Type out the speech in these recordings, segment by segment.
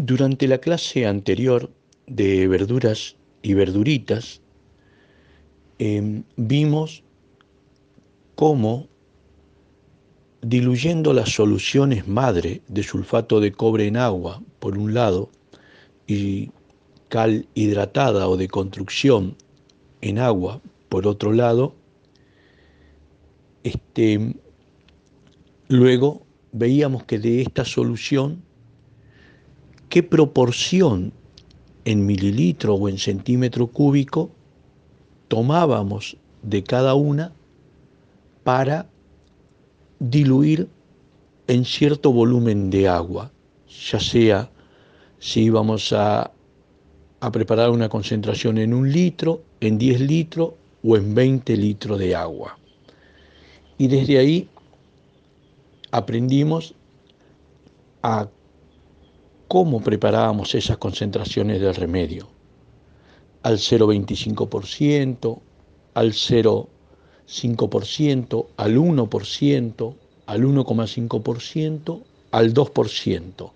Durante la clase anterior de verduras y verduritas, eh, vimos cómo diluyendo las soluciones madre de sulfato de cobre en agua, por un lado, y cal hidratada o de construcción en agua, por otro lado, este, luego veíamos que de esta solución qué proporción en mililitro o en centímetro cúbico tomábamos de cada una para diluir en cierto volumen de agua, ya sea si íbamos a, a preparar una concentración en un litro, en 10 litros o en 20 litros de agua. Y desde ahí aprendimos a cómo preparábamos esas concentraciones del remedio. Al 0,25%, al 0,5%, al 1%, al 1,5%, al 2%.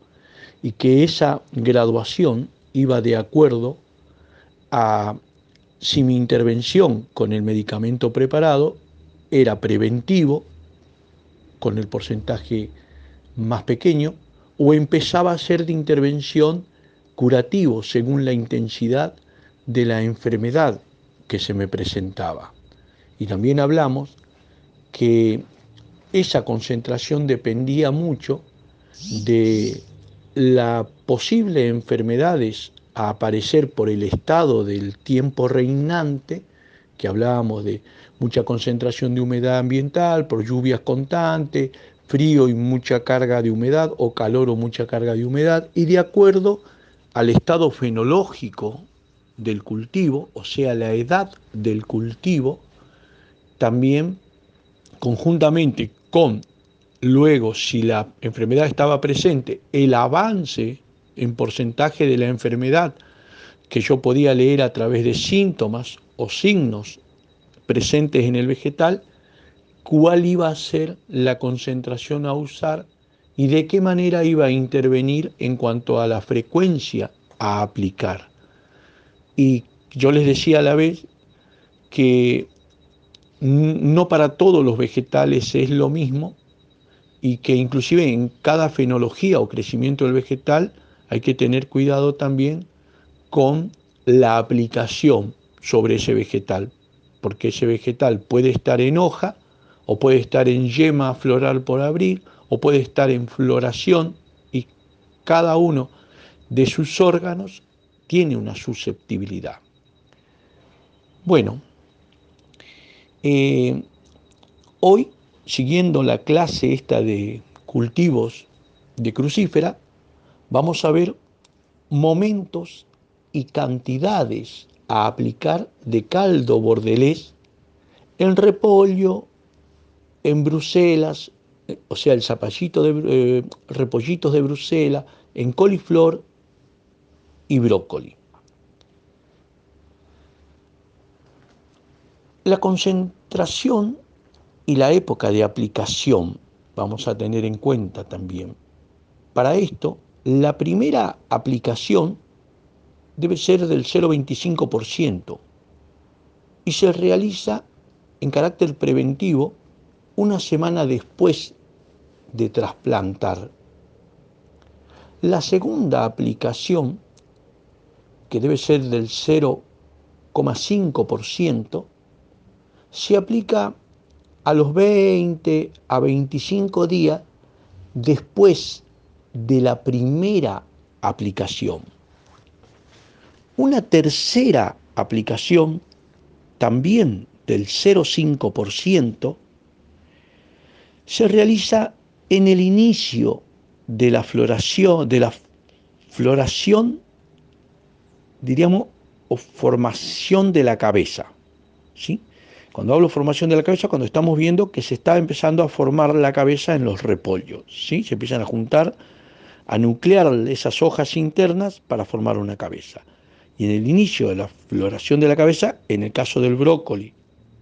Y que esa graduación iba de acuerdo a si mi intervención con el medicamento preparado era preventivo, con el porcentaje más pequeño, o empezaba a ser de intervención curativo según la intensidad de la enfermedad que se me presentaba. Y también hablamos que esa concentración dependía mucho de la posible enfermedades a aparecer por el estado del tiempo reinante, que hablábamos de mucha concentración de humedad ambiental, por lluvias constantes, frío y mucha carga de humedad o calor o mucha carga de humedad y de acuerdo al estado fenológico del cultivo, o sea, la edad del cultivo, también conjuntamente con luego si la enfermedad estaba presente, el avance en porcentaje de la enfermedad que yo podía leer a través de síntomas o signos presentes en el vegetal, cuál iba a ser la concentración a usar y de qué manera iba a intervenir en cuanto a la frecuencia a aplicar. Y yo les decía a la vez que no para todos los vegetales es lo mismo y que inclusive en cada fenología o crecimiento del vegetal hay que tener cuidado también con la aplicación sobre ese vegetal, porque ese vegetal puede estar en hoja o puede estar en yema floral por abrir, o puede estar en floración, y cada uno de sus órganos tiene una susceptibilidad. Bueno, eh, hoy, siguiendo la clase esta de cultivos de crucífera, vamos a ver momentos y cantidades a aplicar de caldo bordelés en repollo, en Bruselas, o sea, el zapallito de eh, repollitos de Bruselas, en coliflor y brócoli. La concentración y la época de aplicación vamos a tener en cuenta también. Para esto, la primera aplicación debe ser del 0,25% y se realiza en carácter preventivo una semana después de trasplantar. La segunda aplicación, que debe ser del 0,5%, se aplica a los 20 a 25 días después de la primera aplicación. Una tercera aplicación, también del 0,5%, se realiza en el inicio de la floración, de la floración, diríamos, o formación de la cabeza. ¿sí? Cuando hablo formación de la cabeza, cuando estamos viendo que se está empezando a formar la cabeza en los repollos, ¿sí? se empiezan a juntar, a nuclear esas hojas internas para formar una cabeza. Y en el inicio de la floración de la cabeza, en el caso del brócoli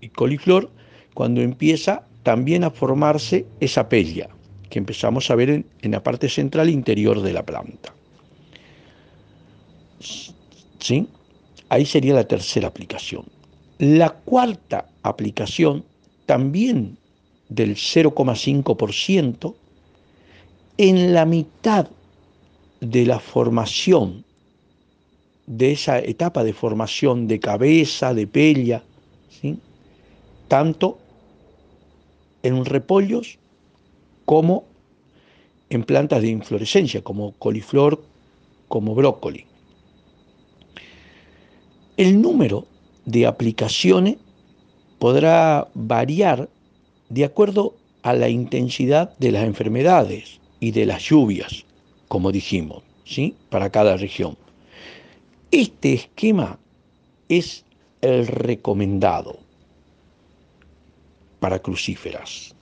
y coliflor, cuando empieza también a formarse esa pella que empezamos a ver en, la parte central interior de la planta. ¿Sí? Ahí sería la tercera aplicación. La cuarta aplicación, también del 0,5%, en la mitad de la formación, de esa etapa de formación de cabeza, de pella, ¿sí? tanto en repollos como en plantas de inflorescencia, como coliflor, como brócoli. El número de aplicaciones podrá variar de acuerdo a la intensidad de las enfermedades y de las lluvias, como dijimos, ¿sí? para cada región. Este esquema es el recomendado para crucíferas.